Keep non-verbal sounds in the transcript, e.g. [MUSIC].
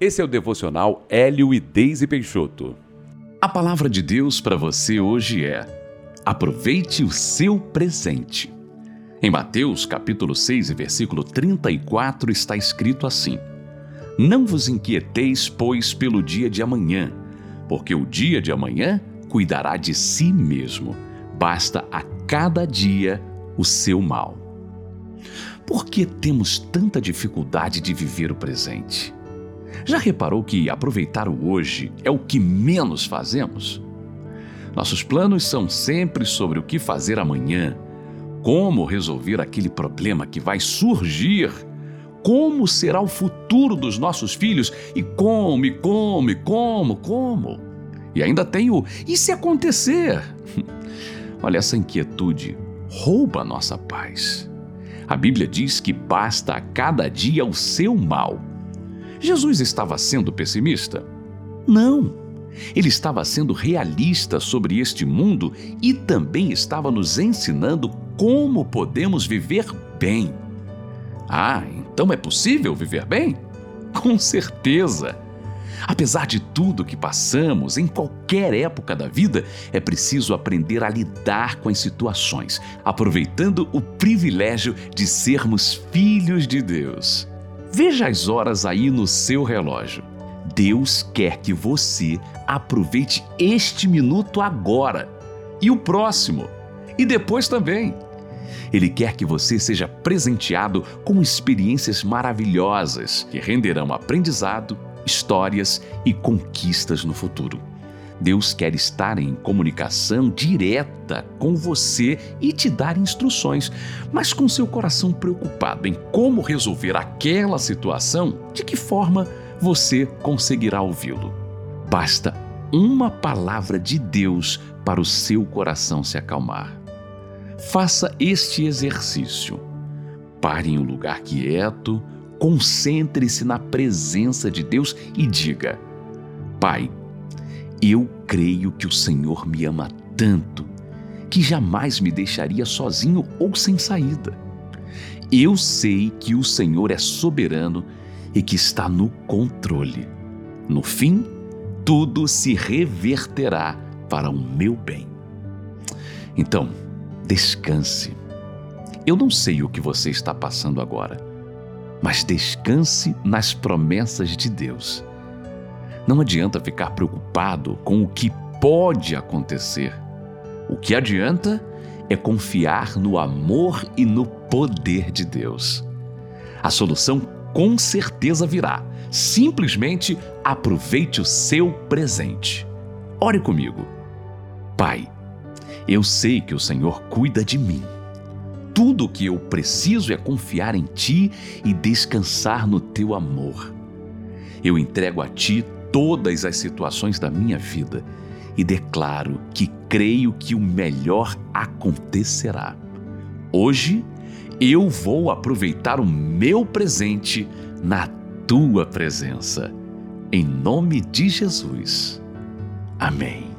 Esse é o devocional Hélio e Deise Peixoto. A palavra de Deus para você hoje é: aproveite o seu presente. Em Mateus, capítulo 6, versículo 34, está escrito assim: Não vos inquieteis, pois, pelo dia de amanhã, porque o dia de amanhã cuidará de si mesmo. Basta a cada dia o seu mal. Por que temos tanta dificuldade de viver o presente? Já reparou que aproveitar o hoje é o que menos fazemos? Nossos planos são sempre sobre o que fazer amanhã, como resolver aquele problema que vai surgir, como será o futuro dos nossos filhos e como, como, como, como. E ainda tem o e se acontecer? [LAUGHS] Olha, essa inquietude rouba a nossa paz. A Bíblia diz que basta a cada dia o seu mal Jesus estava sendo pessimista? Não. Ele estava sendo realista sobre este mundo e também estava nos ensinando como podemos viver bem. Ah, então é possível viver bem? Com certeza! Apesar de tudo que passamos em qualquer época da vida, é preciso aprender a lidar com as situações, aproveitando o privilégio de sermos filhos de Deus. Veja as horas aí no seu relógio. Deus quer que você aproveite este minuto agora e o próximo, e depois também. Ele quer que você seja presenteado com experiências maravilhosas que renderão aprendizado, histórias e conquistas no futuro. Deus quer estar em comunicação direta com você e te dar instruções, mas com seu coração preocupado em como resolver aquela situação, de que forma você conseguirá ouvi-lo. Basta uma palavra de Deus para o seu coração se acalmar. Faça este exercício. Pare em um lugar quieto, concentre-se na presença de Deus e diga: Pai, eu creio que o Senhor me ama tanto que jamais me deixaria sozinho ou sem saída. Eu sei que o Senhor é soberano e que está no controle. No fim, tudo se reverterá para o meu bem. Então, descanse. Eu não sei o que você está passando agora, mas descanse nas promessas de Deus. Não adianta ficar preocupado com o que pode acontecer. O que adianta é confiar no amor e no poder de Deus. A solução com certeza virá. Simplesmente aproveite o seu presente. Ore comigo. Pai, eu sei que o Senhor cuida de mim. Tudo o que eu preciso é confiar em Ti e descansar no Teu amor. Eu entrego a Ti todas as situações da minha vida e declaro que creio que o melhor acontecerá. Hoje eu vou aproveitar o meu presente na tua presença. Em nome de Jesus. Amém.